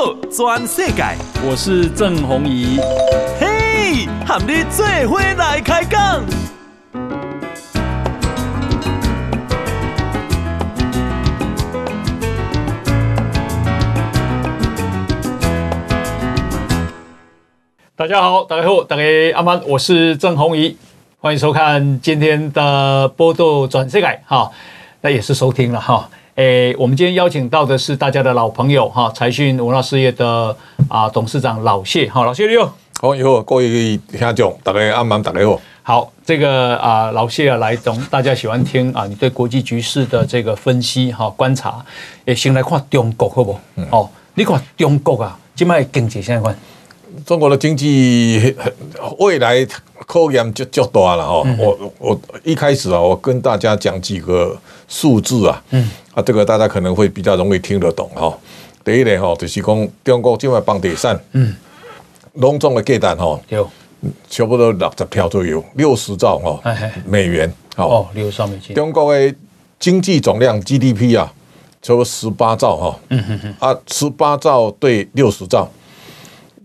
道全世界，我是郑弘仪。嘿，和你做伙来开讲。大家好，大家好，大家阿曼，我是郑弘仪，欢迎收看今天的《报道全世界》哈，那也是收听了哈。诶，我们今天邀请到的是大家的老朋友哈，财讯文化事业的啊董事长老谢哈，老谢你好，好，以后各位听众，大家阿曼，大家好。好，这个啊老谢啊来懂，大家喜欢听啊，你对国际局势的这个分析哈观察，也先来看中国好不？嗯、哦，你看中国啊，今麦经济现在看。中国的经济未来考验就就大了哈。我我一开始啊，我跟大家讲几个数字啊，嗯，啊，这个大家可能会比较容易听得懂哈。第一点哈，就是讲中国境外房地产，嗯，隆重的计单哈，有。差不多六十条左右，六十兆哦美元，哦，六十兆美金。中国的经济总量 GDP 啊，差不多十八兆哈，嗯哼哼，啊，十八兆对六十兆。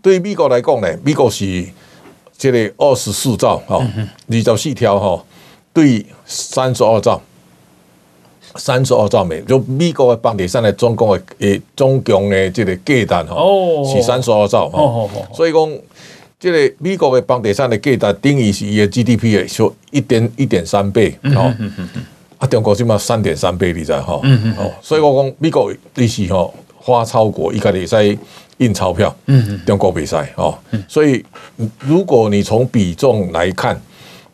对美国来讲呢，美国是这个二十四兆哈，二十四条哈，对三十二兆，三十二兆美，就美国的房地产的总共的诶总共的这个价单哈，是三十二兆哈，所以讲这个美国的房地产的价单等于是伊的 GDP 的说一点一点三倍哈，啊中国起码三点三倍你知道哈，所以我讲美国利息哈花超过一个礼拜。印钞票，嗯，中国比赛哦，所以如果你从比重来看，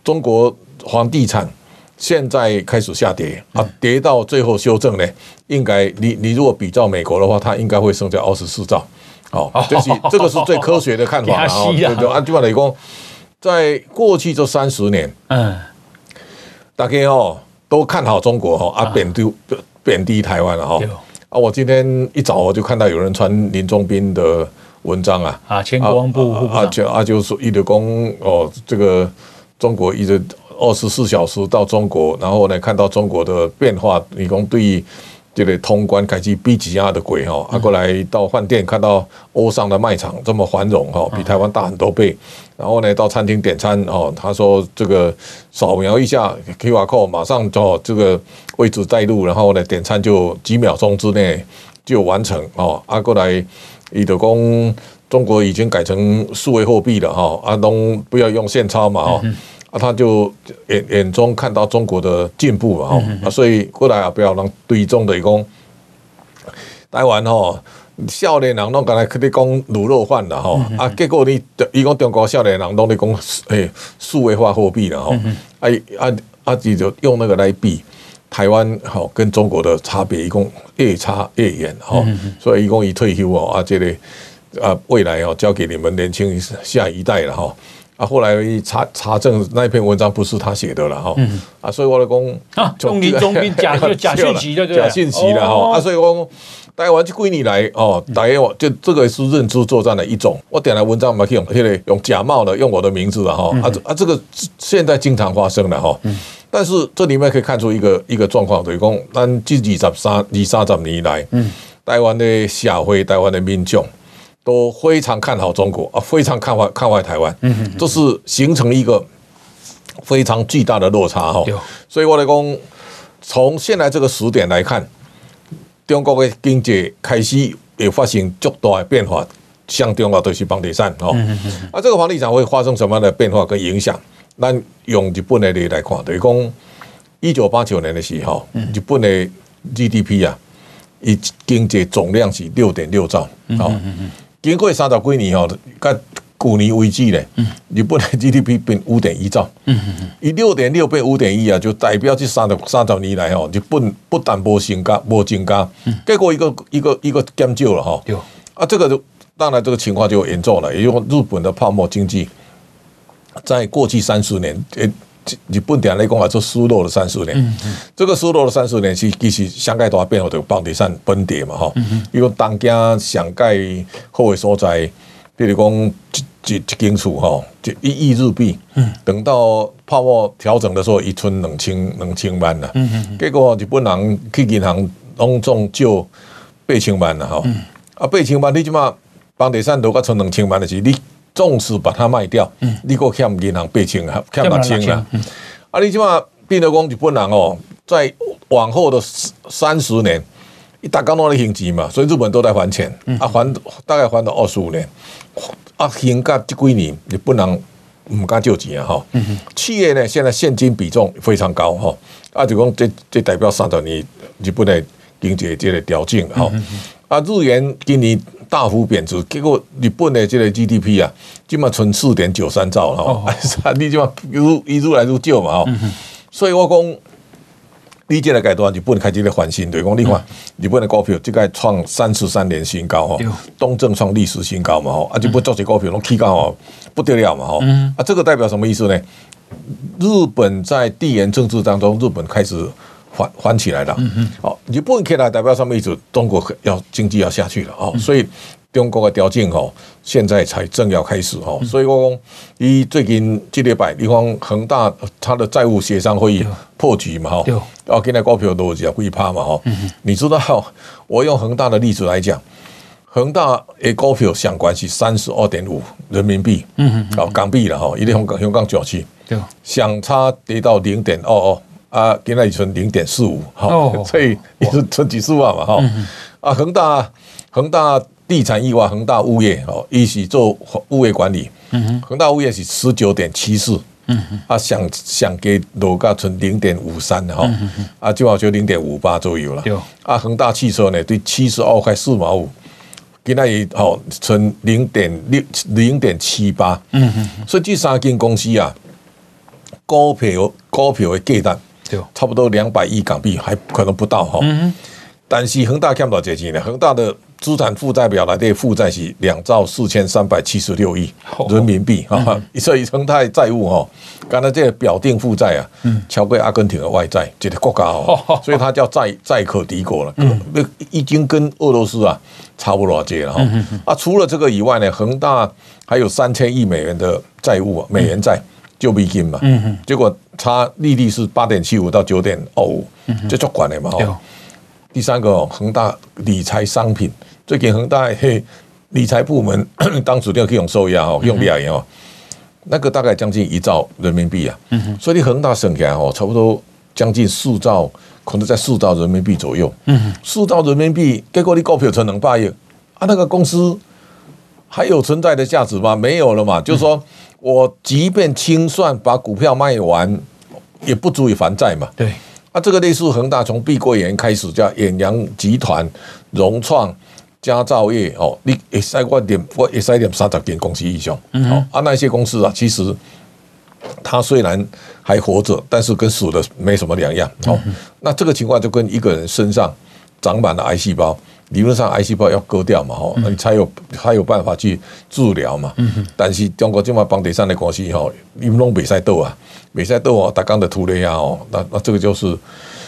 中国房地产现在开始下跌啊，跌到最后修正呢，应该你你如果比较美国的话，它应该会剩下二十四兆，哦，这是这个是最科学的看法 啊。对对，按句话来讲，在过去这三十年，嗯，大家哦都看好中国哈，啊贬低贬低台湾了哈。啊！我今天一早我就看到有人传林宗斌的文章啊，啊，前国防部啊，就啊就说一直讲哦，这个中国一直二十四小时到中国，然后呢看到中国的变化，你讲对于这个通关开始比几亚的鬼哈，啊过来到饭店看到欧尚的卖场这么繁荣哈，比台湾大很多倍。然后呢，到餐厅点餐哦，他说这个扫描一下 QR code，马上就这个位置带入，然后呢点餐就几秒钟之内就完成哦。啊，过来伊就讲中国已经改成数位货币了哈，啊东不要用现钞嘛哦，啊他就眼眼中看到中国的进步嘛哦，啊所以过来啊不要让对中的讲台湾吼。少年人拢刚才跟你讲卤肉饭了哈，啊，结果你伊讲中国少年人拢在讲诶数位化货币了吼，啊啊啊，你就用那个来比台湾哈跟中国的差别，一共越差越远吼，所以一共一退休哦啊，这个啊未来哦交给你们年轻下一代了哈，啊后来查查证那篇文章不是他写的了哈，啊所以我来讲啊，中林中兵假 假讯息的假讯息了哈，啊所以我。台湾就归你来哦，大家就这个是认知作战的一种。我点了文章嘛，可以用现在用假冒的，用我的名字了哈。啊啊，这个现在经常发生的哈。但是这里面可以看出一个一个状况，就是讲，咱这二十三二三十年来，台湾的社会、台湾的民众都非常看好中国啊，非常看坏看坏台湾。这是形成一个非常巨大的落差哈。所以我来讲，从现在这个时点来看。中国的经济开始也发生巨大的变化，像中国都是房地产哦。啊，这个房地产会发生什么样的变化跟影响？咱用日本的例来看，等于讲一九八九年的时候，日本的 GDP 啊，以经济总量是六点六兆。好，经过三十几年哦，去年为止咧，日本的 GDP 变五点一兆，以六点六变五点一啊，就代表这三十三十年来哦，日本不但没增加，没增加，结果一个一个一个减少了哈。啊，这个就当然这个情况就严重了，因为日本的泡沫经济，在过去三十年，诶，日本点来讲啊，就失落了三十年。这个失落了三十年，是其实相盖大变，或者房地产崩跌嘛哈。因为东京上盖好的所在，比如讲。一一间厝吼，就一亿日币。嗯，等到泡沫调整的时候，一存两千两千万了。嗯嗯，结果日本人去银行拢总借八千万了哈。啊，八千万你即马房地产落个存两千万的是，你纵使把它卖掉，嗯、你个欠银行八千啊，欠六千啊，啊，你即马变得讲日本人哦，在往后的三十年，一大刚弄的经济嘛，所以日本都在还钱，嗯、啊还大概还到二十五年，啊还价这几年日本人唔敢借钱啊哈，企业呢现在现金比重非常高哈，啊就讲这这代表三十年日本的经济这个调整哈。嗯啊，日元今年大幅贬值，结果日本的这个 GDP 啊，基本上存四点九三兆了哈，你基本上如一如来如旧嘛哈，所以我讲，你这个阶段日本开始在翻新，对，讲你看日本的股票这个创三十三年新高哈，东证创历史新高嘛哈，啊，就不做这股票拢起高哦，不得了嘛哈，啊，这个代表什么意思呢？日本在地缘政治当中，日本开始。翻翻起来了，好，日本起来代表什么意思？中国要经济要下去了哦，所以中国的调整哦，现在才正要开始哦，所以我讲，伊最近这礼拜，你看恒大它的债务协商会议破局嘛哈，然后现在股票都是会趴嘛哈，你知道我用恒大的例子来讲，恒大的股票相关是三十二点五人民币，嗯嗯，哦港币了哈，一定香港香港九七，相差跌到零点二二。啊，今仔日存零点四五，哈，所以也是存几十万嘛，哈。啊，恒大恒大地产以外，恒大物业哦，一起做物业管理。嗯恒大物业是十九点七四，嗯啊，想想给楼价存零点五三的哈，啊，就好就零点五八左右了。啊，恒大汽车呢，对七十二块四毛五，现在也好存零点六零点七八。嗯哼所以这三间公司啊，股票股票的价值。差不多两百亿港币，还可能不到哈。但是恒大欠多少钱呢？恒大的资产负债表来的负债是两兆四千三百七十六亿人民币哈。所以恒大债务哈，刚才这个表定负债啊，超过阿根廷的外债，这个国家哦，所以它叫债债可敌国了。已经跟俄罗斯啊差不多这了哈。啊，除了这个以外呢，恒大还有三千亿美元的债务，美元债。就比金嘛，结果差利率是八点七五到九点二五，这就管了嘛。第三个恒大理财商品，最近恒大嘿理财部门 当主要可以用收押哦，用利亚哦，那个大概将近一兆人民币啊。所以你恒大省起来哦，差不多将近四兆，可能在四兆人民币左右。四兆人民币，结果你股票存两百亿啊，那个公司还有存在的价值吗？没有了嘛，就是说。我即便清算把股票卖完，也不足以还债嘛。对，啊，这个类似恒大从碧桂园开始叫远洋集团、融创、佳兆业哦，你也塞过点，我也塞点三十间公司以上。嗯哼，啊，那些公司啊，其实他虽然还活着，但是跟死了没什么两样。哦，那这个情况就跟一个人身上长满了癌细胞。理论上，癌细胞要割掉嘛，吼，你才有才有办法去治疗嘛。但是中国这么房地产的关系，吼，你们拢袂使斗啊，袂使斗啊，打刚的图雷啊哦，那那这个就是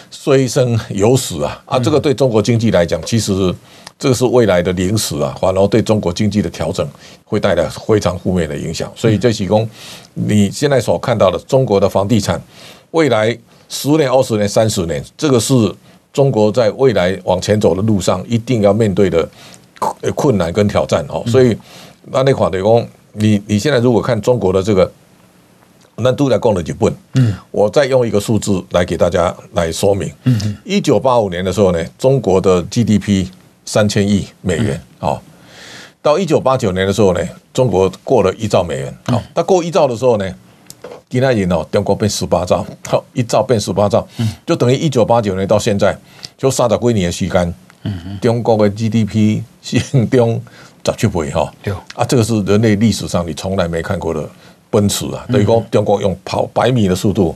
虽生有死啊啊！这个对中国经济来讲，其实这个是未来的零死啊，反而对中国经济的调整会带来非常负面的影响。所以这其中你现在所看到的中国的房地产，未来十年、二十年、三十年，这个是。中国在未来往前走的路上，一定要面对的困难跟挑战哦。所以，那那款的工，你你现在如果看中国的这个，那都在讲了几本。嗯，我再用一个数字来给大家来说明。嗯，一九八五年的时候呢，中国的 GDP 三千亿美元哦。到一九八九年的时候呢，中国过了一兆美元。好，那过一兆的时候呢？今年哦，中国变十八兆，好，一兆变十八兆，就等于一九八九年到现在就三十几年的时间，中国的 GDP 是 中十七倍哈，啊，这个是人类历史上你从来没看过的奔驰啊，等于说中国用跑百米的速度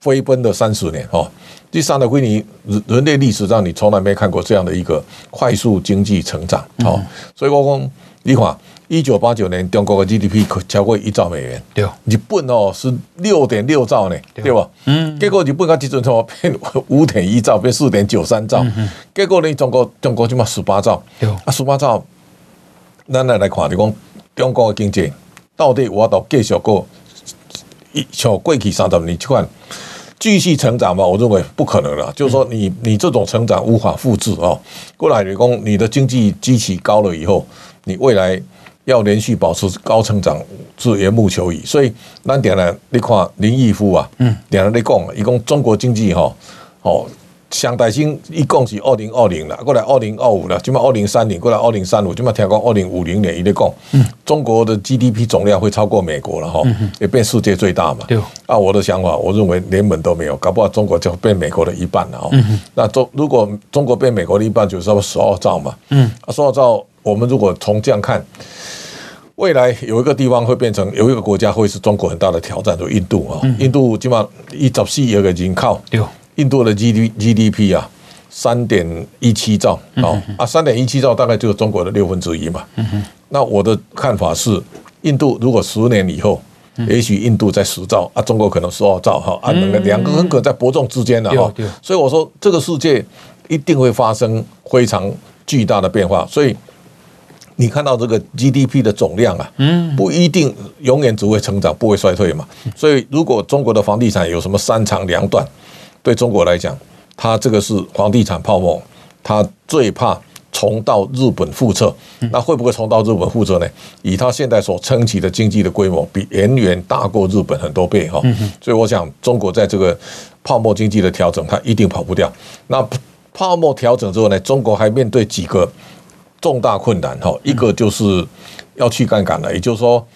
飞奔了三十年哈，第三的归你人人类历史上你从来没看过这样的一个快速经济成长，好，所以我讲你看。一九八九年，中国的 GDP 可超过一兆美元。对，日本哦是六点六兆呢，对吧？嗯，结果日本它基准从变五点一兆，变四点九三兆。结果呢，中国中国就嘛十八兆。对，啊十八兆，咱来来看，你讲中国的经济到底我到继续过一像过去三十年这款继续成长嘛，我认为不可能了。就是说你，你你这种成长无法复制哦。过来，你讲你的经济基期高了以后，你未来要连续保持高成长是缘木求鱼。所以，那点呢？你看林毅夫啊，嗯，点了你讲，一共中国经济哈，哦。上台新一共是二零二零了，过来二零二五了，起码二零三零过来二零三五，起码听讲二零五零年一直讲，中国的 GDP 总量会超过美国了哈，也变世界最大嘛。对。啊，我的想法，我认为连门都没有，搞不好中国就变美国的一半了哈。那中如果中国变美国的一半，就是说十二兆嘛。嗯。啊，十二兆，我们如果从这样看，未来有一个地方会变成有一个国家会是中国很大的挑战，就印度啊。印度起码一十四亿个人口。对。印度的 G D G D P 啊，三点一七兆，好啊，三点一七兆大概就是中国的六分之一嘛。那我的看法是，印度如果十年以后，也许印度在十兆啊，中国可能十二兆哈啊，两个两个很可能在伯仲之间的哈。所以我说，这个世界一定会发生非常巨大的变化。所以你看到这个 G D P 的总量啊，嗯不一定永远只会成长，不会衰退嘛。所以如果中国的房地产有什么三长两短，对中国来讲，它这个是房地产泡沫，它最怕重蹈日本覆辙。那会不会重蹈日本覆辙呢？以它现在所撑起的经济的规模，比远远大过日本很多倍哈。所以我想，中国在这个泡沫经济的调整，它一定跑不掉。那泡沫调整之后呢，中国还面对几个重大困难哈。一个就是要去杠杆了，也就是说。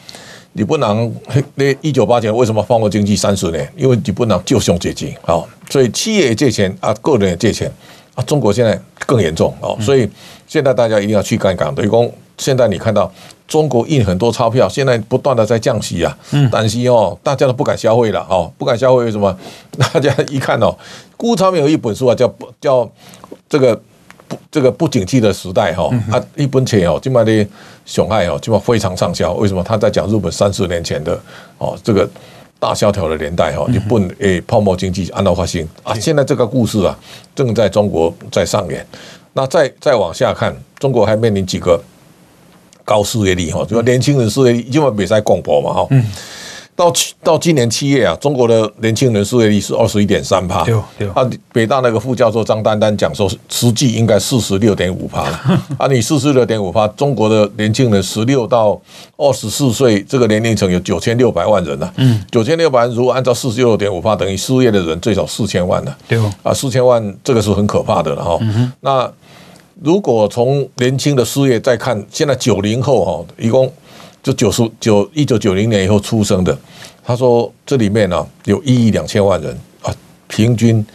你不能那一九八九年为什么放过经济三十年？因为你不能就熊借钱，好，所以企业也借钱啊，个人也借钱啊。中国现在更严重哦，所以现在大家一定要去杠杆。等于讲，现在你看到中国印很多钞票，现在不断的在降息啊，但是哦，大家都不敢消费了哦，不敢消费为什么？大家一看哦，顾昌明有一本书啊，叫叫这个。这个不景气的时代哈，啊，一本钱哦，今麦的熊害哦，今麦非常畅销。为什么？他在讲日本三十年前的哦，这个大萧条的年代哈，日本诶泡沫经济按照发行啊。现在这个故事啊，正在中国在上演。那再再往下看，中国还面临几个高失业率哈，就年轻人失业率，因为比赛广播嘛哈。到去到今年七月啊，中国的年轻人失业率是二十一点三帕。对对。啊，北大那个副教授张丹丹讲说，实际应该四十六点五帕。啊，你四十六点五帕，中国的年轻人十六到二十四岁这个年龄层有九千六百万人了。嗯。九千六百万，如果按照四十六点五帕，等于失业的人最少四千万了。对。啊，四千万这个是很可怕的了哈。那如果从年轻的失业再看，现在九零后哈，一共。就九十九一九九零年以后出生的，他说这里面呢、啊、有一亿两千万人啊，平均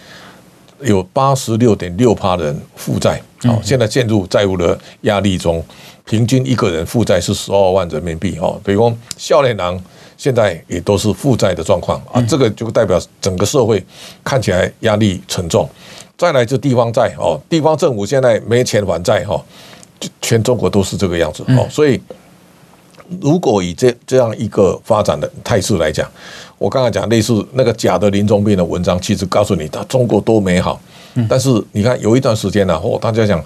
有八十六点六趴的人负债，好，现在陷入债务的压力中，平均一个人负债是十二万人民币哦，比如说少年郎现在也都是负债的状况啊，这个就代表整个社会看起来压力沉重。再来就地方债哦，地方政府现在没钱还债哈，全中国都是这个样子哦，所以。如果以这这样一个发展的态势来讲，我刚刚讲类似那个假的林中斌的文章，其实告诉你，他中国多美好。但是你看有一段时间呢，哦，大家讲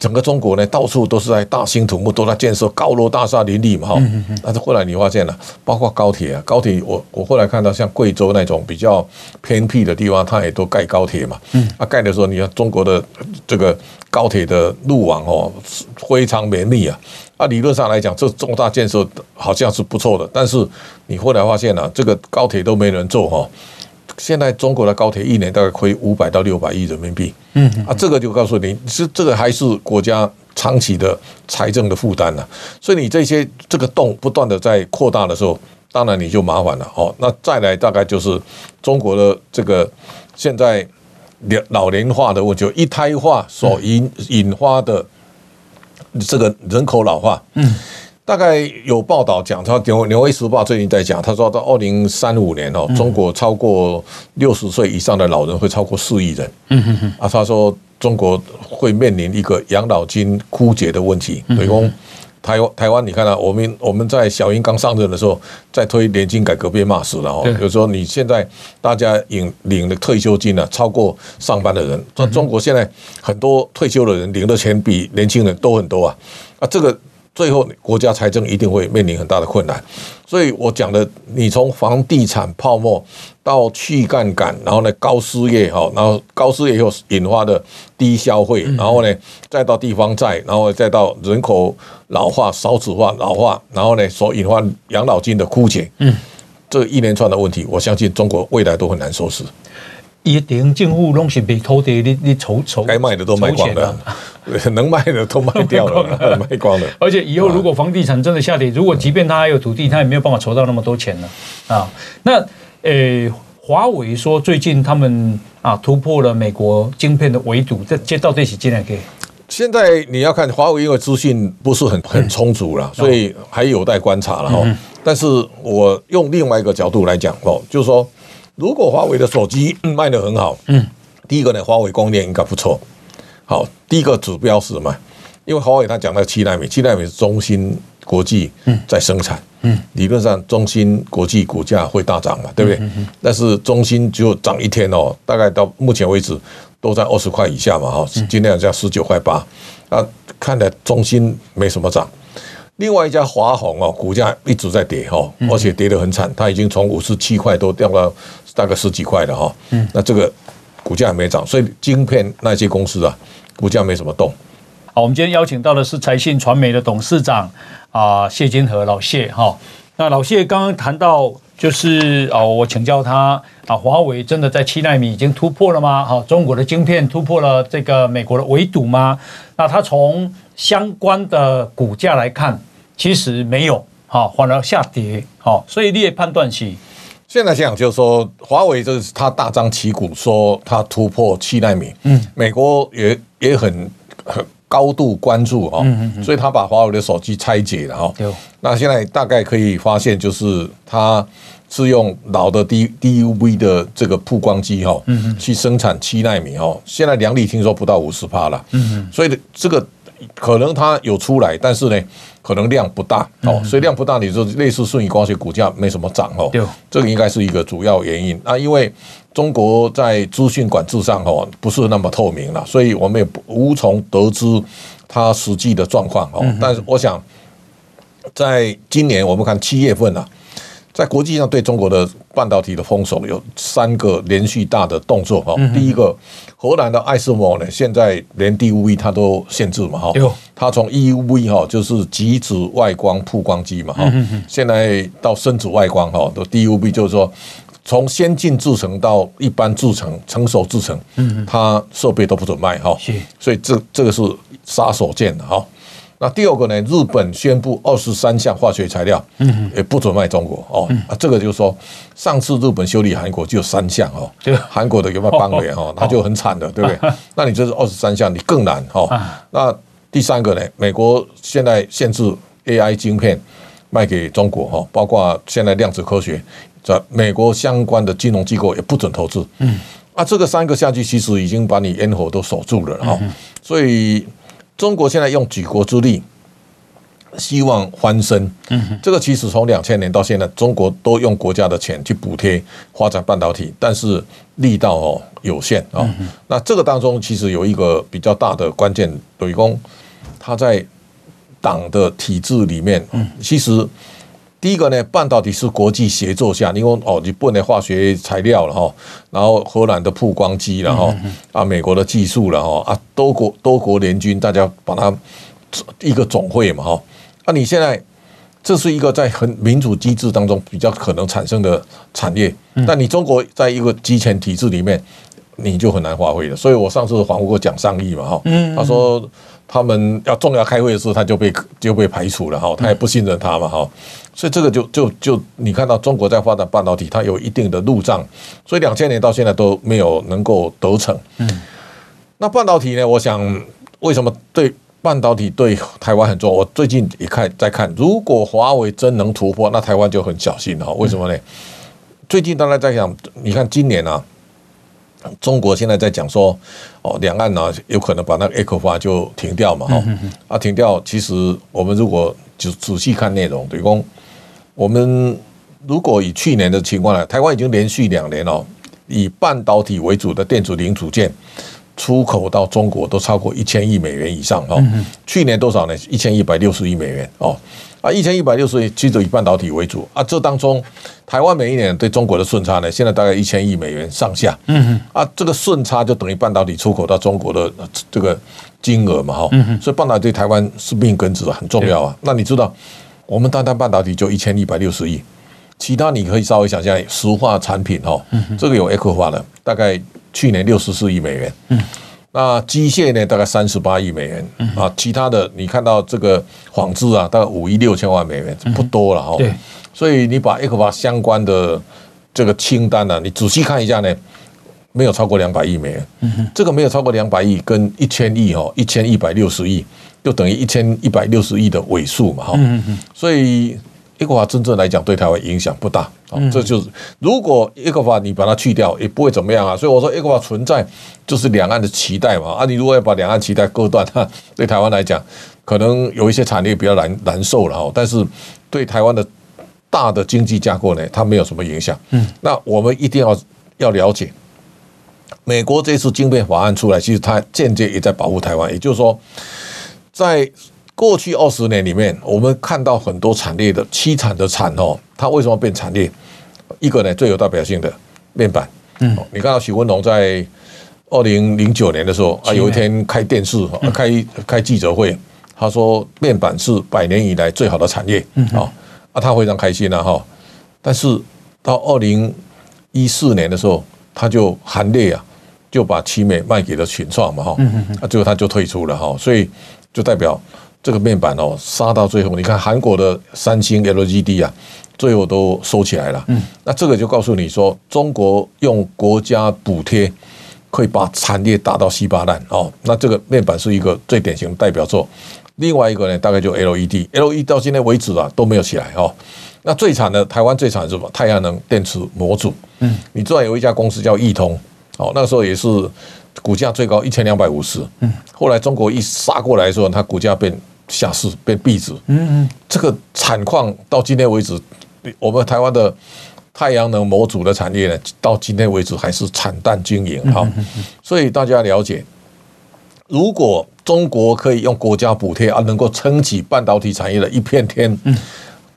整个中国呢，到处都是在大兴土木，都在建设高楼大厦林立嘛，哈。但是后来你发现了，包括高铁啊，高铁我我后来看到像贵州那种比较偏僻的地方，它也都盖高铁嘛。啊，盖的时候你看中国的这个高铁的路网哦，非常绵密啊。啊，理论上来讲，这重大建设好像是不错的，但是你后来发现了，这个高铁都没人坐哈。现在中国的高铁一年大概亏五百到六百亿人民币，嗯啊，这个就告诉你，是这个还是国家长期的财政的负担呢。所以你这些这个洞不断的在扩大的时候，当然你就麻烦了哦。那再来大概就是中国的这个现在老龄化的问题，就一胎化所引引发的。这个人口老化，嗯，大概有报道讲，他《纽纽约时报》最近在讲，他说到二零三五年哦，中国超过六十岁以上的老人会超过四亿人，嗯哼哼，啊，他说中国会面临一个养老金枯竭的问题，所以说台湾台湾，你看到、啊、我们我们在小英刚上任的时候，在推年金改革被骂死了哦。比如说你现在大家领领的退休金呢、啊，超过上班的人。中中国现在很多退休的人领的钱比年轻人多很多啊啊！这个最后国家财政一定会面临很大的困难。所以我讲的，你从房地产泡沫到去杠杆，然后呢高失业哈，然后高失业又引发的低消费，然后呢再到地方债，然后再到人口老化、少子化、老化，然后呢所引发养老金的枯竭，嗯，这一连串的问题，我相信中国未来都很难收拾。一定政府拢是被土地，你你筹筹，该卖的都卖光了，能卖的都卖掉 了，卖光了。而且以后如果房地产真的下跌，如果即便他还有土地，他也没有办法筹到那么多钱了啊。那呃，华为说最近他们啊突破了美国晶片的围堵，这这到底是怎样？现在你要看华为，因为资讯不是很很充足了，所以还有待观察了哈。但是我用另外一个角度来讲哦，就是说。如果华为的手机卖得很好，嗯，第一个呢，华为供应链应该不错。好，第一个指标是什么？因为华为它讲到七纳米，七纳米是中芯国际在生产，嗯，理论上中芯国际股价会大涨嘛，对不对？但是中芯只有涨一天哦，大概到目前为止都在二十块以下嘛，哈，今天好像十九块八，啊，看来中芯没什么涨。另外一家华虹哦，股价一直在跌哈，而且跌得很惨，它已经从五十七块都掉到大概十几块了哈。嗯，那这个股价还没涨，所以晶片那些公司啊，股价没什么动。好，我们今天邀请到的是财信传媒的董事长啊谢金河老谢哈。那老谢刚刚谈到就是哦，我请教他啊，华为真的在七纳米已经突破了吗？哈，中国的晶片突破了这个美国的围堵吗？那他从相关的股价来看。其实没有，哈，反而下跌，好，所以你也判断起。现在想就是说，华为就是他大张旗鼓说他突破七纳米，嗯，美国也也很很高度关注哈，所以他把华为的手机拆解了哈。那现在大概可以发现，就是他是用老的 D DUV 的这个曝光机哈，嗯去生产七纳米哦。现在良率听说不到五十帕了，嗯，所以这个。可能它有出来，但是呢，可能量不大哦，所以量不大，你就类似顺宇光学股价没什么涨哦。这个应该是一个主要原因啊，因为中国在资讯管制上哦不是那么透明了，所以我们也无从得知它实际的状况哦。但是我想，在今年我们看七月份啊。在国际上对中国的半导体的封锁有三个连续大的动作哈，第一个，荷兰的爱斯摩呢，现在连 DUV 它都限制嘛哈，它从 EUV 哈就是极紫外光曝光机嘛哈，现在到深紫外光哈的 DUV 就是说从先进制程到一般制程成熟制程，它设备都不准卖哈，所以这这个是杀手锏的哈。那第二个呢？日本宣布二十三项化学材料，嗯，也不准卖中国哦。啊，这个就是说，上次日本修理韩国就有三项哦，韩国的有没有帮联哦？他就很惨的，对不对？那你这是二十三项，你更难哦。那第三个呢？美国现在限制 AI 晶片卖给中国哈，包括现在量子科学，在美国相关的金融机构也不准投资。嗯，啊，这个三个下去，其实已经把你咽喉都锁住了哈。所以。中国现在用举国之力，希望翻身。嗯，这个其实从两千年到现在，中国都用国家的钱去补贴发展半导体，但是力道哦有限啊。那这个当中其实有一个比较大的关键，雷公他在党的体制里面，其实。第一个呢，半导体是国际协作下，因为哦，日本的化学材料了哈，然后荷兰的曝光机了哈，啊，美国的技术了哈，啊，多国多国联军，大家把它一个总会嘛哈，啊，你现在这是一个在很民主机制当中比较可能产生的产业，但你中国在一个集权体制里面，你就很难发挥了。所以我上次访问过蒋尚义嘛哈，他说。他们要重要开会的时候，他就被就被排除了哈，他也不信任他嘛哈，所以这个就就就你看到中国在发展半导体，它有一定的路障，所以两千年到现在都没有能够得逞。嗯，那半导体呢？我想为什么对半导体对台湾很重要？我最近一看在看，如果华为真能突破，那台湾就很小心了。为什么呢？最近大家在想，你看今年啊。中国现在在讲说，哦，两岸呢有可能把那个 ECFA 就停掉嘛，哈，啊，停掉。其实我们如果就仔细看内容，对公，我们如果以去年的情况来，台湾已经连续两年哦，以半导体为主的电子零组件出口到中国都超过一千亿美元以上哦。去年多少呢？一千一百六十亿美元哦。啊，一千一百六十亿其实以半导体为主啊。这当中，台湾每一年对中国的顺差呢，现在大概一千亿美元上下。嗯哼。啊，这个顺差就等于半导体出口到中国的这个金额嘛，哈。嗯哼。所以半导体对台湾是命根子，很重要啊。那你知道，我们单单半导体就一千一百六十亿，其他你可以稍微想象，石化产品哦，这个有 Echo 的，大概去年六十四亿美元。嗯。那机械呢，大概三十八亿美元啊，其他的你看到这个纺织啊，大概五亿六千万美元，不多了哈。对，所以你把 ECFA 相关的这个清单呢，你仔细看一下呢，没有超过两百亿美元。这个没有超过两百亿，跟一千亿哦，一千一百六十亿，就等于一千一百六十亿的尾数嘛哈。所以。一个法真正来讲对台湾影响不大，啊，这就是如果一个法你把它去掉也不会怎么样啊，所以我说一个法存在就是两岸的期待嘛，啊，你如果要把两岸期待割断，对台湾来讲可能有一些产业比较难难受了哈，但是对台湾的大的经济架构呢，它没有什么影响。嗯，那我们一定要要了解，美国这次晶片法案出来，其实它间接也在保护台湾，也就是说在。过去二十年里面，我们看到很多产业的凄惨的惨哦，它为什么变产业？一个呢，最有代表性的面板，嗯，你看到许文龙在二零零九年的时候啊，有一天开电视开开记者会，他说面板是百年以来最好的产业，嗯，啊，他非常开心了哈。但是到二零一四年的时候，他就含泪啊，就把奇美卖给了群创嘛哈，啊，最后他就退出了哈，所以就代表。这个面板哦，杀到最后，你看韩国的三星 LGD 啊，最后都收起来了。嗯，那这个就告诉你说，中国用国家补贴可以把产业打到稀巴烂哦。那这个面板是一个最典型的代表作。另外一个呢，大概就 LED，LED 到今天为止啊都没有起来哦。那最惨的，台湾最惨是什么？太阳能电池模组。嗯，你知道有一家公司叫易通，哦，那个时候也是股价最高一千两百五十。嗯，后来中国一杀过来的时候，它股价变。下市变壁纸，嗯嗯，这个产况到今天为止，我们台湾的太阳能模组的产业呢，到今天为止还是惨淡经营哈。所以大家了解，如果中国可以用国家补贴啊，能够撑起半导体产业的一片天。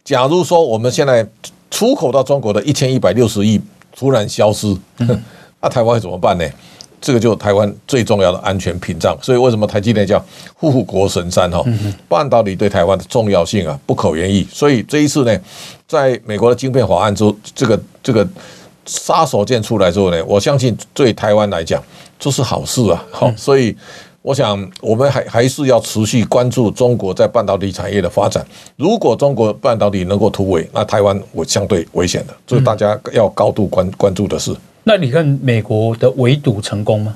假如说我们现在出口到中国的一千一百六十亿突然消失，那台湾会怎么办呢？这个就台湾最重要的安全屏障，所以为什么台积电叫护国神山哈？半导体对台湾的重要性啊不可言喻。所以这一次呢，在美国的晶片法案之这个这个杀手锏出来之后呢，我相信对台湾来讲这是好事啊。好，所以我想我们还还是要持续关注中国在半导体产业的发展。如果中国半导体能够突围，那台湾我相对危险的，这是大家要高度关关注的事。那你看美国的围堵成功吗？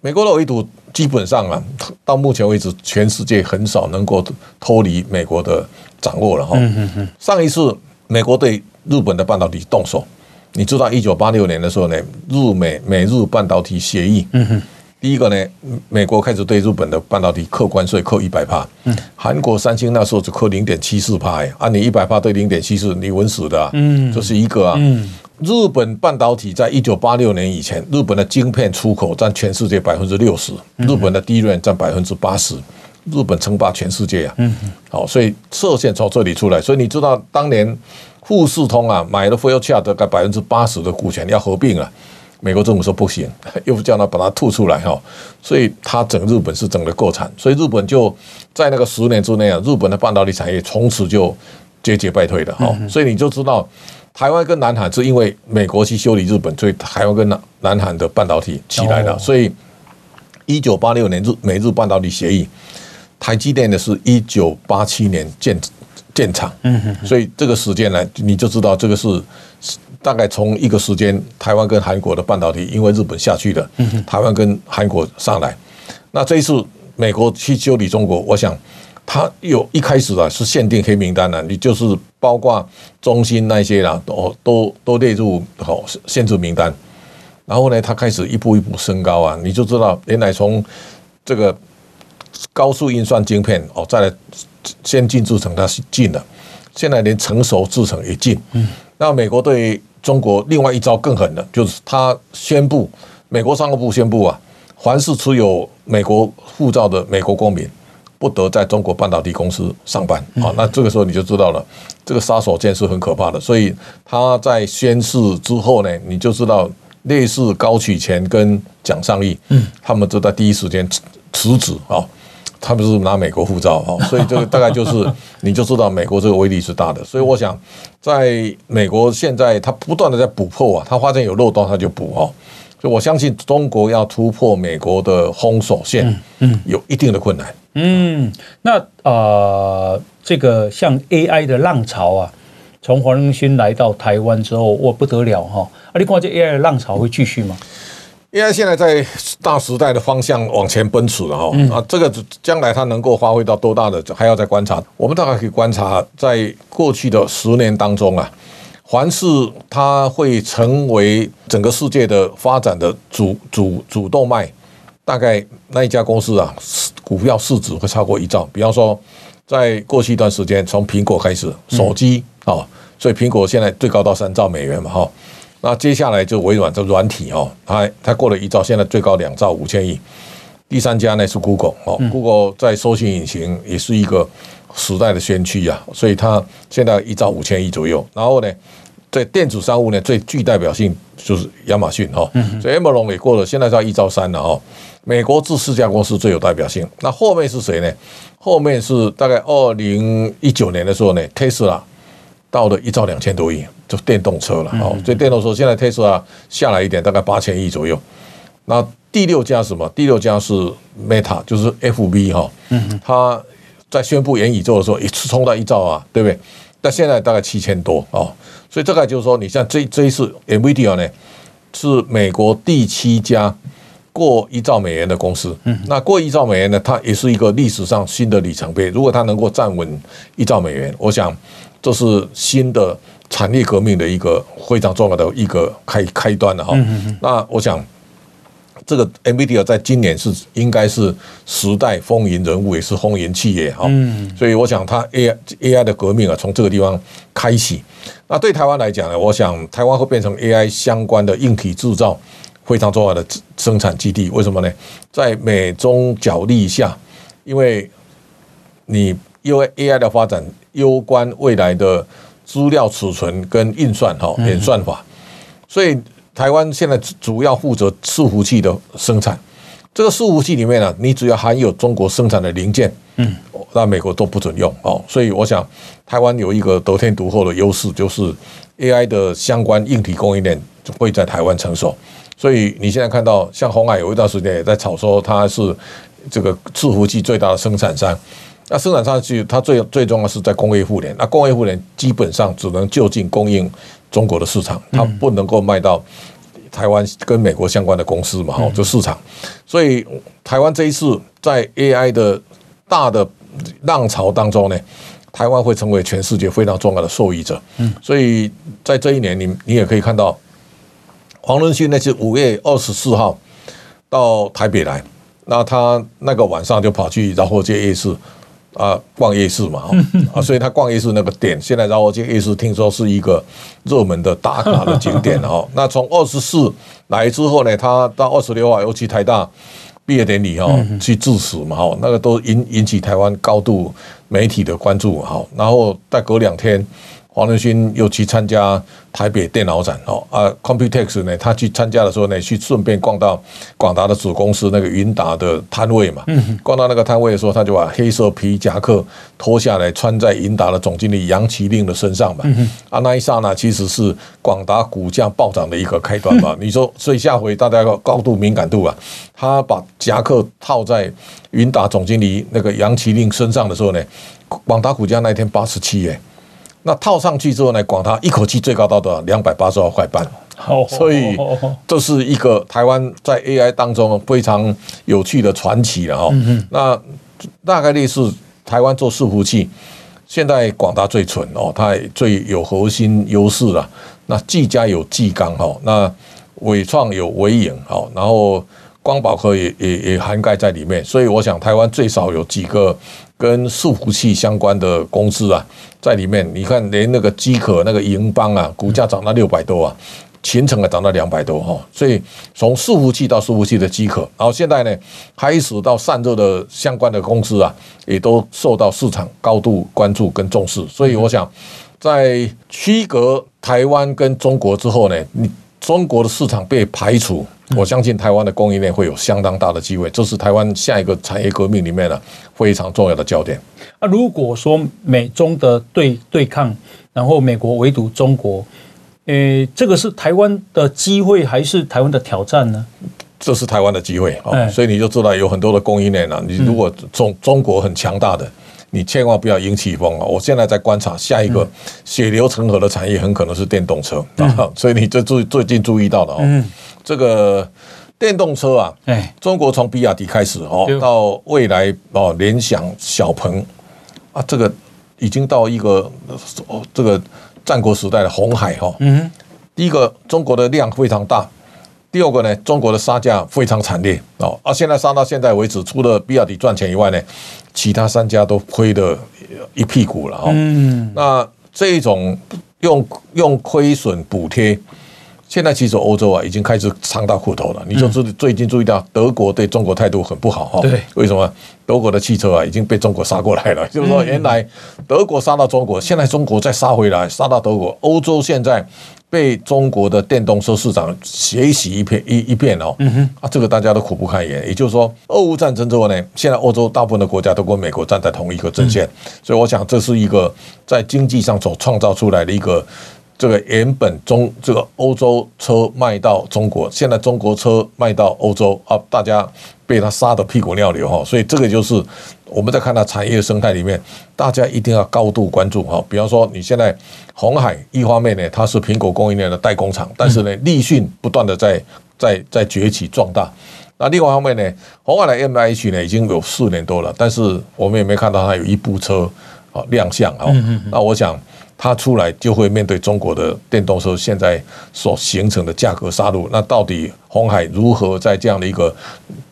美国的围堵基本上啊，到目前为止，全世界很少能够脱离美国的掌握了哈。上一次美国对日本的半导体动手，你知道一九八六年的时候呢，日美美日半导体协议。第一个呢，美国开始对日本的半导体扣关税，扣一百帕。嗯。韩国三星那时候只扣零点七四帕，哎，啊，你一百帕对零点七四，你稳死的啊。嗯，这是一个啊。日本半导体在一九八六年以前，日本的晶片出口占全世界百分之六十，日本的 DRAM 占百分之八十，日本称霸全世界啊！好，所以射线从这里出来，所以你知道当年富士通啊买了 Fairchild 大概百分之八十的股权要合并了，美国政府说不行，又叫他把它吐出来哈，所以他整日本是整得够惨，所以日本就在那个十年之内啊，日本的半导体产业从此就节节败退了哈，所以你就知道。台湾跟南韩是因为美国去修理日本，所以台湾跟南南韩的半导体起来了。所以一九八六年日美日半导体协议，台积电的是一九八七年建建厂。所以这个时间呢，你就知道这个是大概从一个时间，台湾跟韩国的半导体因为日本下去的，台湾跟韩国上来。那这一次美国去修理中国，我想。他有一开始啊是限定黑名单的，你就是包括中心那些啦，都都都列入好限制名单。然后呢，他开始一步一步升高啊，你就知道原来从这个高速运算晶片哦，再来先进制程它是进了，现在连成熟制程也进。嗯，那美国对中国另外一招更狠的，就是他宣布美国商务部宣布啊，凡是持有美国护照的美国公民，不得在中国半导体公司上班。好，那这个时候你就知道了，这个杀手锏是很可怕的。所以他在宣誓之后呢，你就知道类似高启前跟蒋尚义，嗯，他们都在第一时间辞辞职啊。他们是拿美国护照哈，所以这个大概就是你就知道美国这个威力是大的。所以我想，在美国现在他不断的在补破啊，他发现有漏洞他就补哈。所以我相信中国要突破美国的封锁线，嗯，有一定的困难。嗯，那呃，这个像 AI 的浪潮啊，从黄仁勋来到台湾之后，哇，不得了哈！啊，你看这 AI 的浪潮会继续吗？因为现在在大时代的方向往前奔驰了哈，啊，这个将来它能够发挥到多大的，还要再观察。我们大概可以观察，在过去的十年当中啊，凡是它会成为整个世界的发展的主主主动脉，大概那一家公司啊，股票市值会超过一兆。比方说，在过去一段时间，从苹果开始，手机啊，所以苹果现在最高到三兆美元嘛哈。那接下来就微软这软体哦，它它过了一兆，现在最高两兆五千亿。第三家呢是 Google 哦，Google 在搜寻引擎也是一个时代的先驱啊，所以它现在一兆五千亿左右。然后呢，在电子商务呢最具代表性就是亚马逊哈，所以 Amazon 也过了，现在到一兆三了哦。美国这四家公司最有代表性。那后面是谁呢？后面是大概二零一九年的时候呢，Tesla。到了一兆两千多亿，就电动车了哦。所以电动车现在特斯拉下来一点，大概八千亿左右。那第六家是什么？第六家是 Meta，就是 FB 哈。嗯。他在宣布元宇宙的时候，一次冲到一兆啊，对不对？但现在大概七千多哦。所以这个就是说，你像这这一次 NVIDIA 呢，是美国第七家过一兆美元的公司。嗯。那过一兆美元呢，它也是一个历史上新的里程碑。如果它能够站稳一兆美元，我想。这是新的产业革命的一个非常重要的一个开开端了哈。那我想，这个 NVIDIA 在今年是应该是时代风云人物，也是风云企业哈。嗯所以我想，它 AI AI 的革命啊，从这个地方开启。那对台湾来讲呢，我想台湾会变成 AI 相关的硬体制造非常重要的生产基地。为什么呢？在美中角力下，因为你因为 AI 的发展。攸关未来的资料储存跟运算哈演算法，所以台湾现在主要负责伺服器的生产。这个伺服器里面呢，你只要含有中国生产的零件，嗯，那美国都不准用哦。所以我想，台湾有一个得天独厚的优势，就是 AI 的相关硬体供应链会在台湾成熟。所以你现在看到，像鸿海有一段时间也在炒说它是这个伺服器最大的生产商。那生产上去，它最最重要是在工业互联。那工业互联基本上只能就近供应中国的市场，它不能够卖到台湾跟美国相关的公司嘛？哦，这市场。所以台湾这一次在 AI 的大的浪潮当中呢，台湾会成为全世界非常重要的受益者。嗯，所以在这一年，你你也可以看到黄仁勋那是五月二十四号到台北来，那他那个晚上就跑去饶河街夜市。啊，逛夜市嘛，啊，所以他逛夜市那个点，现在饶河街夜市听说是一个热门的打卡的景点哈。那从二十四来之后呢，他到二十六号又去台大毕业典礼哈，去致辞嘛哈，那个都引引起台湾高度媒体的关注哈。然后再隔两天。黄仁勋又去参加台北电脑展哦啊，Computex 呢，他去参加的时候呢，去顺便逛到广达的子公司那个云达的摊位嘛。逛到那个摊位的时候，他就把黑色皮夹克脱下来穿在云达的总经理杨奇令的身上嘛。啊，那一刹那其实是广达股价暴涨的一个开端嘛。你说，所以下回大家要高度敏感度啊，他把夹克套在云达总经理那个杨奇令身上的时候呢，广达股价那一天八十七耶。那套上去之后呢，广达一口气最高到多少？两百八十二块半。所以这是一个台湾在 AI 当中非常有趣的传奇了哈。那大概率是台湾做伺服器，现在广达最蠢哦，它最有核心优势了。那技嘉有技刚哈，那纬创有伟影哈，然后光宝科也也也涵盖在里面。所以我想台湾最少有几个。跟伺服器相关的公司啊，在里面，你看连那个机壳那个盈邦啊，股价涨到六百多啊，秦城啊涨到两百多哈，所以从伺服器到伺服器的机壳，然后现在呢开始到散热的相关的公司啊，也都受到市场高度关注跟重视，所以我想在区隔台湾跟中国之后呢，你中国的市场被排除，我相信台湾的供应链会有相当大的机会，这是台湾下一个产业革命里面呢非常重要的焦点。那如果说美中的对对抗，然后美国围堵中国。诶，这个是台湾的机会还是台湾的挑战呢？这是台湾的机会啊，哦，所以你就知道有很多的供应链啊。你如果中中国很强大的，你千万不要引起风啊！我现在在观察下一个血流成河的产业，很可能是电动车啊。所以你这最最近注意到了哦，这个电动车啊，中国从比亚迪开始哦，到未来哦，联想、小鹏啊，这个已经到一个哦，这个。战国时代的红海哈，嗯，第一个中国的量非常大，第二个呢，中国的杀价非常惨烈哦，啊，现在杀到现在为止，除了比亚迪赚钱以外呢，其他三家都亏得一屁股了哦，嗯，那这种用用亏损补贴。现在其实欧洲啊已经开始尝到苦头了。你就是最近注意到德国对中国态度很不好哈？对，为什么？德国的汽车啊已经被中国杀过来了。就是说，原来德国杀到中国，现在中国再杀回来，杀到德国。欧洲现在被中国的电动车市场血洗一片一一片哦。嗯哼，啊，这个大家都苦不堪言。也就是说，俄乌战争之后呢，现在欧洲大部分的国家都跟美国站在同一个阵线。所以，我想这是一个在经济上所创造出来的一个。这个原本中这个欧洲车卖到中国，现在中国车卖到欧洲啊，大家被他杀得屁滚尿流哈，所以这个就是我们在看到产业生态里面，大家一定要高度关注哈。比方说，你现在红海一方面呢，它是苹果供应链的代工厂，但是呢，立讯不断的在在在崛起壮大。那另外一方面呢，红海的 M I H 呢已经有四年多了，但是我们也没看到它有一部车啊亮相啊。那我想。它出来就会面对中国的电动车现在所形成的价格杀戮，那到底红海如何在这样的一个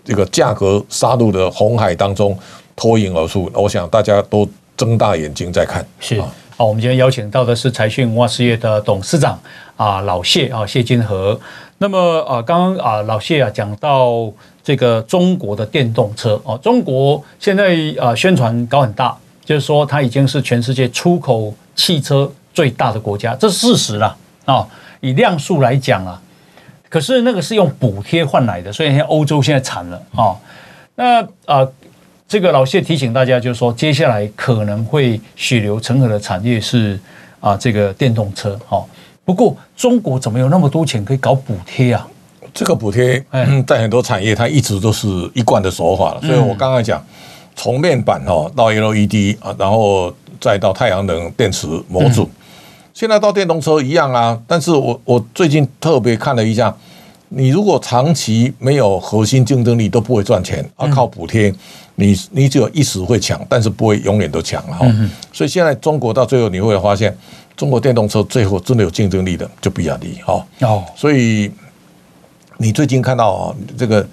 这个价格杀入的红海当中脱颖而出？我想大家都睁大眼睛在看。是好，我们今天邀请到的是财讯文化事业的董事长啊，老谢啊，谢金河。那么啊，刚刚啊，老谢啊讲到这个中国的电动车哦，中国现在啊宣传搞很大，就是说它已经是全世界出口。汽车最大的国家，这是事实了啊！以量数来讲啊，可是那个是用补贴换来的，所以现在欧洲现在惨了啊。那啊，这个老谢提醒大家，就是说，接下来可能会血流成河的产业是啊，这个电动车。哈，不过中国怎么有那么多钱可以搞补贴啊？这个补贴在很多产业，它一直都是一贯的手法了。所以我刚刚讲，从面板哦到 LED 啊，然后。再到太阳能电池模组，现在到电动车一样啊。但是我我最近特别看了一下，你如果长期没有核心竞争力，都不会赚钱。啊，靠补贴，你你只有一时会强，但是不会永远都强哈。所以现在中国到最后你会发现，中国电动车最后真的有竞争力的就比亚迪哈。哦，所以你最近看到啊，这个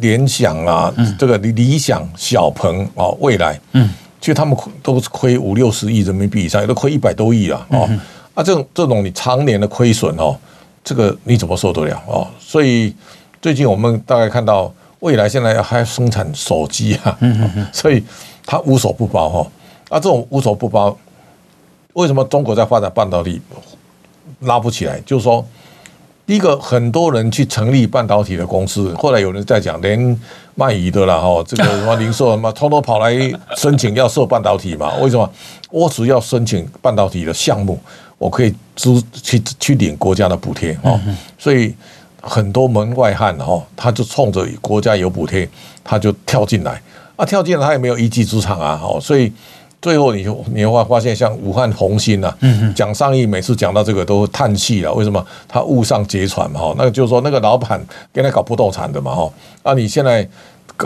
联想啊，这个理想、小鹏啊，未来，嗯。其实他们都是亏五六十亿人民币以上，也都亏一百多亿啊！哦，啊，这种这种你常年的亏损哦，这个你怎么受得了哦？所以最近我们大概看到，未来现在还要生产手机啊，所以它无所不包哈。啊，这种无所不包，为什么中国在发展半导体拉不起来？就是说。第一个，很多人去成立半导体的公司，后来有人在讲，连卖鱼的啦，哈，这个 什么零售什么，偷偷跑来申请要设半导体嘛？为什么？我只要申请半导体的项目，我可以支去去领国家的补贴哦。所以很多门外汉哈，他就冲着国家有补贴，他就跳进来啊，跳进来他也没有一技之长啊，哦，所以。最后，你你会发现，像武汉红星呐，蒋尚义每次讲到这个都叹气了。为什么？他误上贼船嘛，哈，那个就是说，那个老板跟他搞不动产的嘛，哈。啊，你现在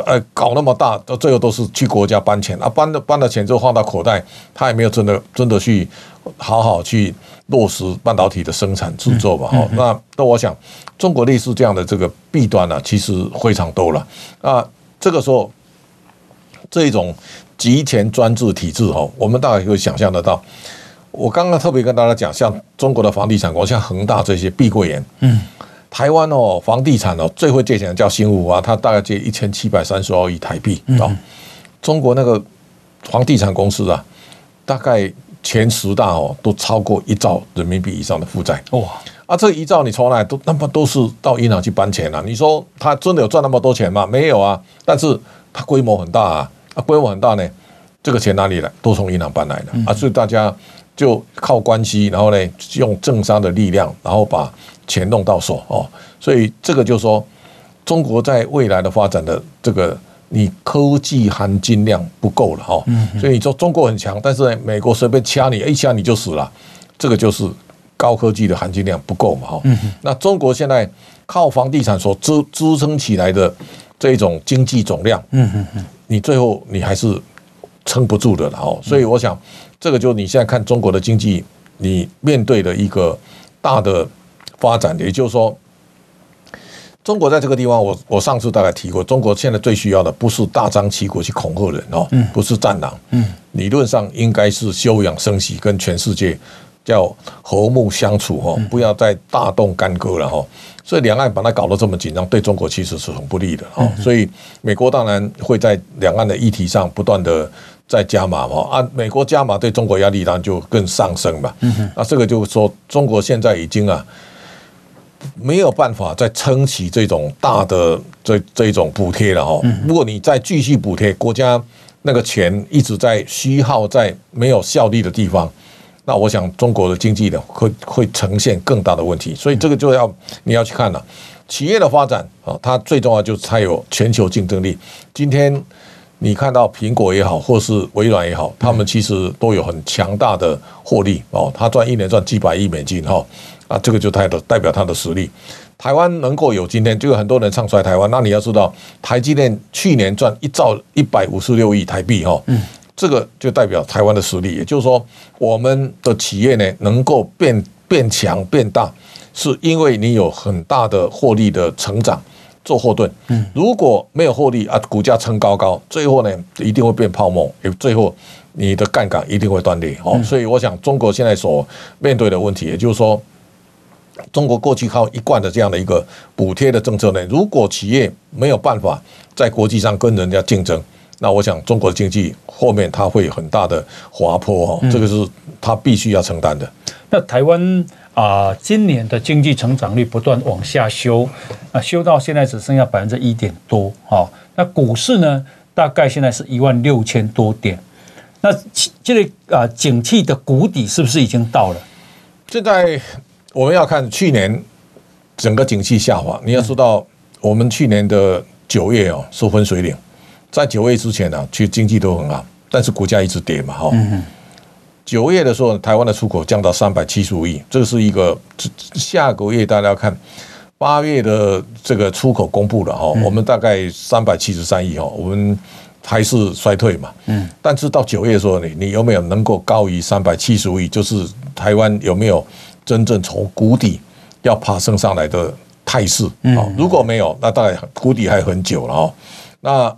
呃搞那么大，到最后都是去国家搬钱啊，搬了搬了钱之后放到口袋，他也没有真的真的去好好去落实半导体的生产制作吧，哈。那那我想，中国类似这样的这个弊端呢，其实非常多了。啊，这个时候这种。集权专制体制哈，我们大概可以想象得到，我刚刚特别跟大家讲，像中国的房地产国，像恒大这些碧桂园，嗯，台湾哦，房地产哦，最会借钱的叫新五啊，他大概借一千七百三十二亿台币啊。中国那个房地产公司啊，大概前十大哦，都超过一兆人民币以上的负债哇。啊，这一兆你从来都那么都是到银行去搬钱了，啊？你说他真的有赚那么多钱吗？没有啊，但是他规模很大啊，啊，规模很大呢，这个钱哪里来？都从银行搬来的啊，所以大家就靠关系，然后呢，用政商的力量，然后把钱弄到手哦。所以这个就是说，中国在未来的发展的这个，你科技含金量不够了哈。所以你说中国很强，但是呢，美国随便掐你，一掐你就死了，这个就是。高科技的含金量不够嘛？哈，那中国现在靠房地产所支支撑起来的这种经济总量，你最后你还是撑不住的了哦。所以我想，这个就你现在看中国的经济，你面对的一个大的发展，也就是说，中国在这个地方，我我上次大概提过，中国现在最需要的不是大张旗鼓去恐吓人哦，不是战狼，嗯，理论上应该是休养生息，跟全世界。叫和睦相处哦，不要再大动干戈了哈。所以两岸把它搞得这么紧张，对中国其实是很不利的哦。所以美国当然会在两岸的议题上不断的在加码嘛啊，美国加码对中国压力当然就更上升嘛。那这个就是说，中国现在已经啊没有办法再撑起这种大的这这种补贴了哈。如果你再继续补贴，国家那个钱一直在虚耗在没有效力的地方。那我想中国的经济呢会会呈现更大的问题，所以这个就要你要去看了，企业的发展啊，它最重要就是它有全球竞争力。今天你看到苹果也好，或是微软也好，他们其实都有很强大的获利哦，他赚一年赚几百亿美金哈啊，这个就代表代表他的实力。台湾能够有今天，就有很多人唱衰台湾，那你要知道，台积电去年赚一兆一百五十六亿台币哈。这个就代表台湾的实力，也就是说，我们的企业呢能够变变强变大，是因为你有很大的获利的成长做后盾。如果没有获利啊，股价撑高高，最后呢一定会变泡沫，最后你的杠杆一定会断裂。哦，所以我想中国现在所面对的问题，也就是说，中国过去靠一贯的这样的一个补贴的政策呢，如果企业没有办法在国际上跟人家竞争。那我想，中国的经济后面它会有很大的滑坡哈，这个是它必须要承担的。那台湾啊，今年的经济成长率不断往下修，啊，修到现在只剩下百分之一点多哈。那股市呢，大概现在是一万六千多点。那这个啊，景气的谷底是不是已经到了？现在我们要看去年整个景气下滑，你要知道，我们去年的九月哦，是分水岭。在九月之前呢、啊，其实经济都很好，但是股价一直跌嘛，哈。九月的时候，台湾的出口降到三百七十五亿，这是一个下个月大家要看八月的这个出口公布了哈，我们大概三百七十三亿哈，我们还是衰退嘛，嗯。但是到九月的时候，你你有没有能够高于三百七十五亿？就是台湾有没有真正从谷底要爬升上来的态势？啊，如果没有，那大概谷底还很久了哦。那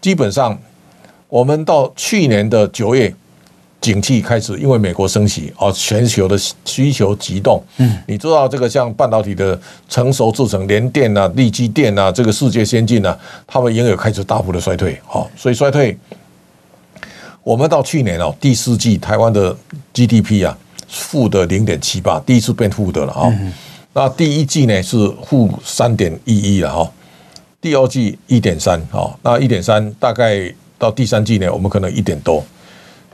基本上，我们到去年的九月，景气开始，因为美国升息，哦，全球的需求急冻。嗯，你知道这个像半导体的成熟制程，联电啊、力积电啊，这个世界先进啊，他们也有开始大幅的衰退。好，所以衰退，我们到去年哦第四季台湾的 GDP 啊负的零点七八，第一次变负的了啊。那第一季呢是负三点一一了哈。第二季一点三，哈，那一点三大概到第三季呢，我们可能一点多，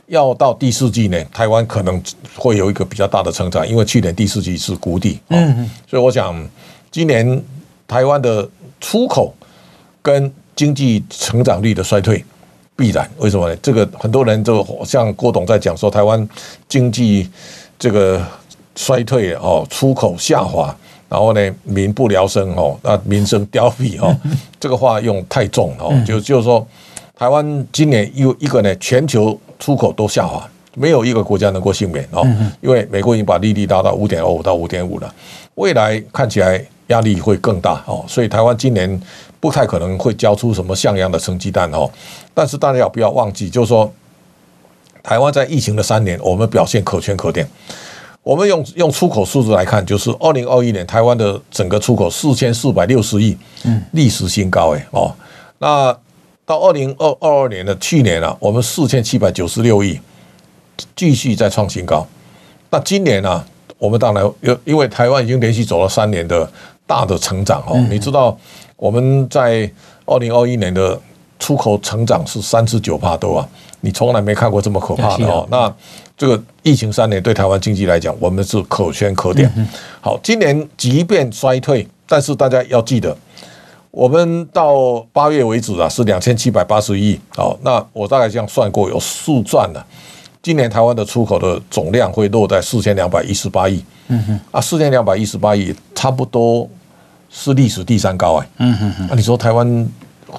要到第四季呢，台湾可能会有一个比较大的成长，因为去年第四季是谷底，嗯，所以我想今年台湾的出口跟经济成长率的衰退必然，为什么呢？这个很多人就像郭董在讲说，台湾经济这个衰退哦，出口下滑。然后呢，民不聊生哦，那民生凋敝哦，这个话用太重哦，就就是说，台湾今年又一个呢，全球出口都下滑，没有一个国家能够幸免哦，因为美国已经把利率拉到五点二五到五点五了，未来看起来压力会更大哦，所以台湾今年不太可能会交出什么像样的成绩单哦，但是大家也不要忘记，就是说。台湾在疫情的三年，我们表现可圈可点。我们用用出口数字来看，就是二零二一年台湾的整个出口四千四百六十亿，嗯，历史新高诶哦。那到二零二二二年的去年啊，我们四千七百九十六亿，继续在创新高。那今年呢，我们当然有，因为台湾已经连续走了三年的大的成长哦。你知道我们在二零二一年的出口成长是三十九帕多啊，你从来没看过这么可怕的哦。那这个疫情三年对台湾经济来讲，我们是可圈可点。好，今年即便衰退，但是大家要记得，我们到八月为止啊是两千七百八十亿。好，那我大概这样算过，有数赚了。今年台湾的出口的总量会落在四千两百一十八亿，嗯哼，啊，四千两百一十八亿差不多是历史第三高哎，嗯哼哼，那你说台湾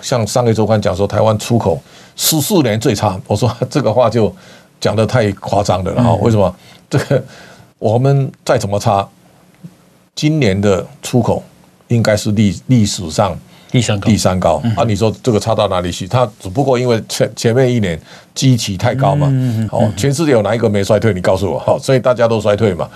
像上个周刊讲说台湾出口十四年最差，我说这个话就讲的太夸张了然后，为什么？这个我们再怎么差，今年的出口应该是历历史上。第三高，第三高啊！你说这个差到哪里去？它只不过因为前前面一年基期太高嘛。哦，全世界有哪一个没衰退？你告诉我。好，所以大家都衰退嘛。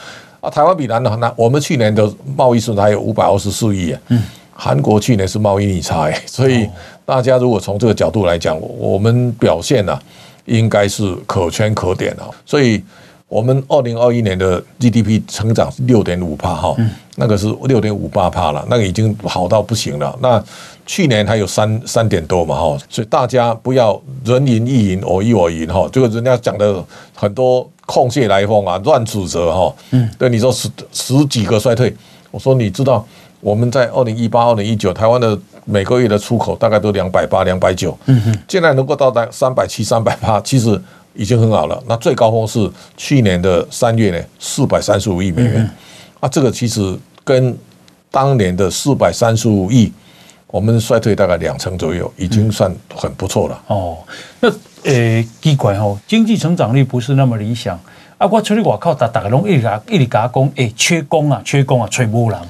啊，台湾比南的那我们去年的贸易顺差还有五百二十四亿啊。嗯。韩国去年是贸易逆差哎，所以大家如果从这个角度来讲，我们表现呢应该是可圈可点啊。所以。我们二零二一年的 GDP 成长是六点五帕哈，那个是六点五八帕了，那个已经好到不行了。那去年还有三三点多嘛哈，所以大家不要人云亦云，我一我云哈，这个人家讲的很多空穴来风啊，乱指责哈。嗯，对你说十十几个衰退，我说你知道我们在二零一八、二零一九台湾的每个月的出口大概都两百八、两百九，嗯哼，现在能够到达三百七、三百八，其实。已经很好了。那最高峰是去年的三月呢，四百三十五亿美元。啊，这个其实跟当年的四百三十五亿，我们衰退大概两成左右，已经算很不错了。哦，那呃，奇怪哦，经济成长率不是那么理想。啊，我出去外口，大大家拢一直一直讲，哎，缺工啊，缺工啊，吹不人。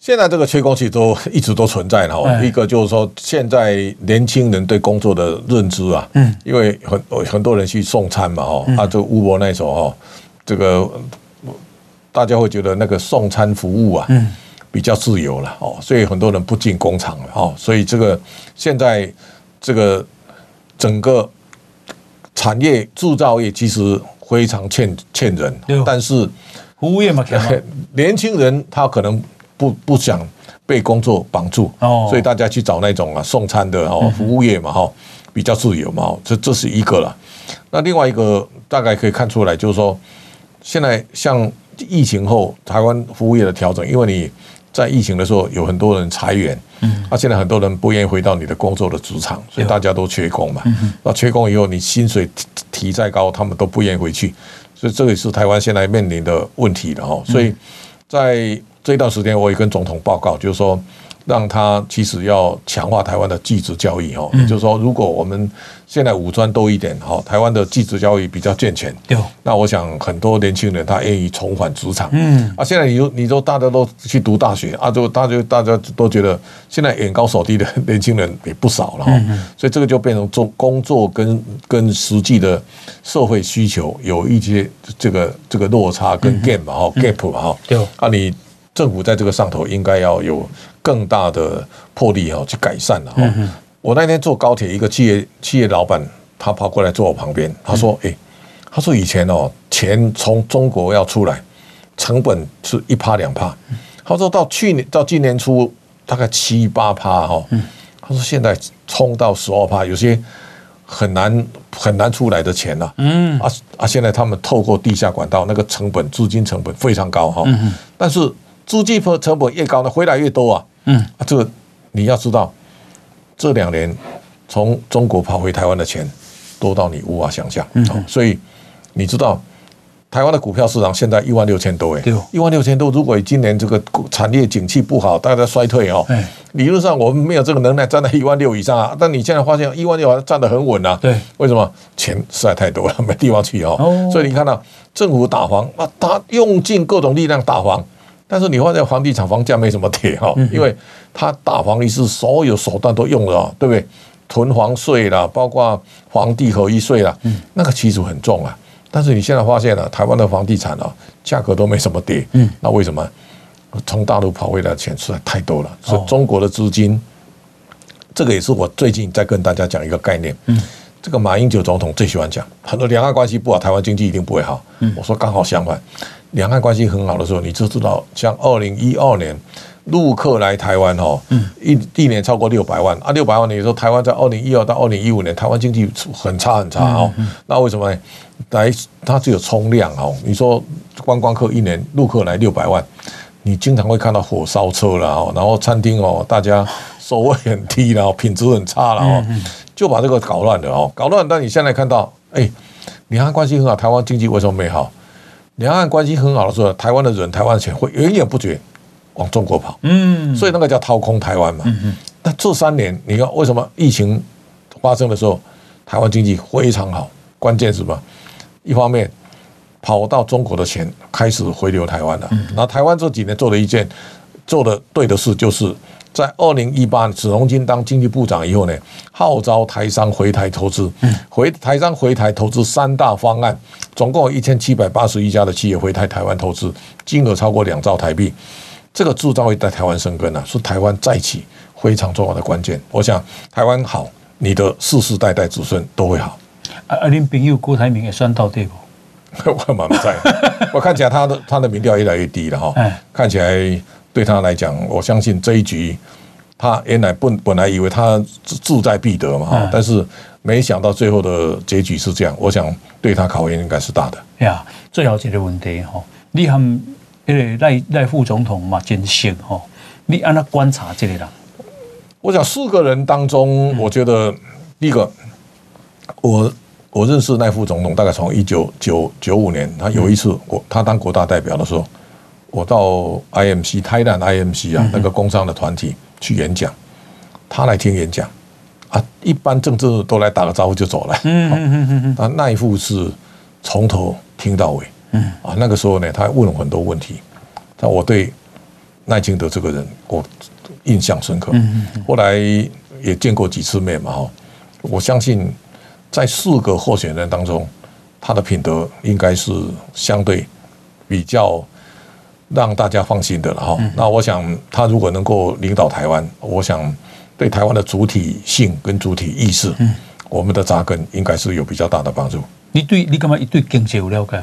现在这个缺工其实都一直都存在了。一个就是说，现在年轻人对工作的认知啊，嗯，因为很很多人去送餐嘛，哈，啊，这个 Uber 那时候哈，这个大家会觉得那个送餐服务啊，嗯，比较自由了，哦，所以很多人不进工厂了，哦，所以这个现在这个整个产业制造业其实非常欠欠人，但是服务业嘛，年轻人他可能。不不想被工作绑住，所以大家去找那种啊送餐的哦服务业嘛哈，比较自由嘛，这这是一个了。那另外一个大概可以看出来，就是说现在像疫情后台湾服务业的调整，因为你在疫情的时候有很多人裁员，嗯，那现在很多人不愿意回到你的工作的职场，所以大家都缺工嘛。那缺工以后，你薪水提再高，他们都不愿意回去，所以这也是台湾现在面临的问题了哈。所以在这一段时间，我也跟总统报告，就是说，让他其实要强化台湾的技职教育哦，也就是说，如果我们现在武专多一点哈，台湾的技职教育比较健全，那我想很多年轻人他愿意重返职场。嗯，啊，现在你说你说大家都去读大学啊，就大家大家都觉得现在眼高手低的年轻人也不少了哈，所以这个就变成做工作跟跟实际的社会需求有一些这个这个落差跟 gap 嘛哈 gap 嘛哈，对，啊你。政府在这个上头应该要有更大的魄力哈，去改善了哈。我那天坐高铁，一个企业企业老板他跑过来坐我旁边，他说：“哎，他说以前哦，钱从中国要出来，成本是一趴两趴。他说到去年到今年初大概七八趴哈。他说现在冲到十二趴，有些很难很难出来的钱了。嗯啊啊，现在他们透过地下管道，那个成本资金成本非常高哈。但是。资金成本越高呢，回来越多啊。嗯，啊，这个你要知道，这两年从中国跑回台湾的钱多到你无法想象。嗯，所以你知道台湾的股票市场现在一万六千多哎，对，一万六千多。如果今年这个产业景气不好，大家衰退哦，理论上我们没有这个能耐站在一万六以上啊。但你现在发现一万六还站得很稳啊。对，为什么？钱实在太多了，没地方去哦。所以你看到政府打房啊，他用尽各种力量打房。但是你发现房地产房价没什么跌哈，因为它大房一是所有手段都用了，对不对？囤房税啦，包括房地合一税啦，嗯，那个其实很重啊。但是你现在发现了，台湾的房地产啊，价格都没什么跌，嗯，那为什么？从大陆跑回来的钱实在太多了，所以中国的资金，这个也是我最近在跟大家讲一个概念，嗯，这个马英九总统最喜欢讲，很多两岸关系不好，台湾经济一定不会好，嗯，我说刚好相反，两岸关系很好的时候，你就知道，像二零一二年。陆客来台湾哦，一一年超过六百万啊，六百万。你说台湾在二零一二到二零一五年，台湾经济很差很差哦。那为什么呢？来，它只有冲量哦。你说观光客一年陆客来六百万，你经常会看到火烧车了哦，然后餐厅哦，大家收费很低了，品质很差了哦，就把这个搞乱了哦，搞乱。但你现在看到，哎，两岸关系很好，台湾经济为什么没好？两岸关系很好的时候，台湾的人、台湾的钱会源源不绝。往中国跑，嗯，所以那个叫掏空台湾嘛。嗯，那这三年，你看为什么疫情发生的时候，台湾经济非常好？关键是什么？一方面跑到中国的钱开始回流台湾了。那台湾这几年做了一件做的对的事，就是在二零一八年，史荣金当经济部长以后呢，号召台商回台投资。回台商回台投资三大方案，总共有一千七百八十一家的企业回台台湾投资，金额超过两兆台币。这个制造业在台湾生根啊，是台湾再起非常重要的关键。我想台湾好，你的世世代代子孙都会好。啊，啊，您朋友郭台铭也算到对不？我蛮不在，我看起来他的他的民调越来越低了哈。看起来对他来讲，我相信这一局他原来本本来以为他志在必得嘛哈，但是没想到最后的结局是这样。我想对他考验应该是大的。呀，最好解决问题哈，你很。赖赖副总统嘛，真行哈！你按他观察这个人，我想四个人当中，我觉得第一个，我我认识赖副总统大概从一九九九五年，他有一次我他当国大代表的时候，我到 IMC 台南 IMC 啊那个工商的团体去演讲，他来听演讲啊，一般政治都来打个招呼就走了，嗯嗯嗯嗯，那一副是从头听到尾。嗯啊，那个时候呢，他问了很多问题，但我对赖清德这个人我印象深刻。嗯嗯。后来也见过几次面嘛，哈，我相信在四个候选人当中，他的品德应该是相对比较让大家放心的了，哈。那我想他如果能够领导台湾，我想对台湾的主体性跟主体意识，嗯，我们的扎根应该是有比较大的帮助。你对你干嘛？你对经济有了解？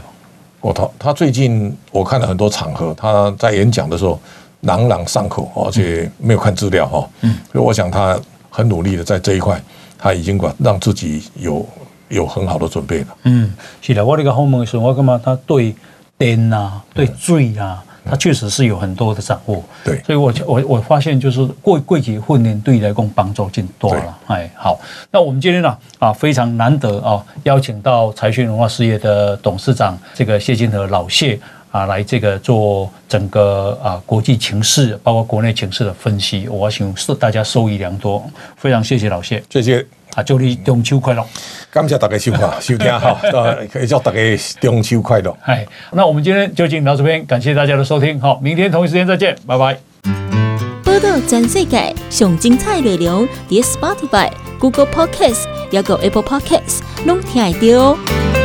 我他他最近我看了很多场合，他在演讲的时候朗朗上口，而且没有看资料哈，嗯，所以我想他很努力的在这一块，他已经把让自己有有很好的准备了。嗯，是的，我那个访问的时候，我干嘛？他对电啊，对水啊。他确实是有很多的掌握，对，所以我我我发现就是过过去训练对你来讲帮助更多了，哎，好，那我们今天呢啊非常难得啊邀请到财讯文化事业的董事长这个谢金和老谢啊来这个做整个啊国际情势包括国内情势的分析，我想是大家受益良多，非常谢谢老谢，谢谢。啊，祝你中秋快乐！感谢大家收看 收听哈，可以祝大家中秋快乐。哎，那我们今天就进到这边，感谢大家的收听，好，明天同一时间再见，拜拜。播到全世界上精彩内容，伫 Spotify、Google Podcasts，还有 Apple Podcasts，拢听得到。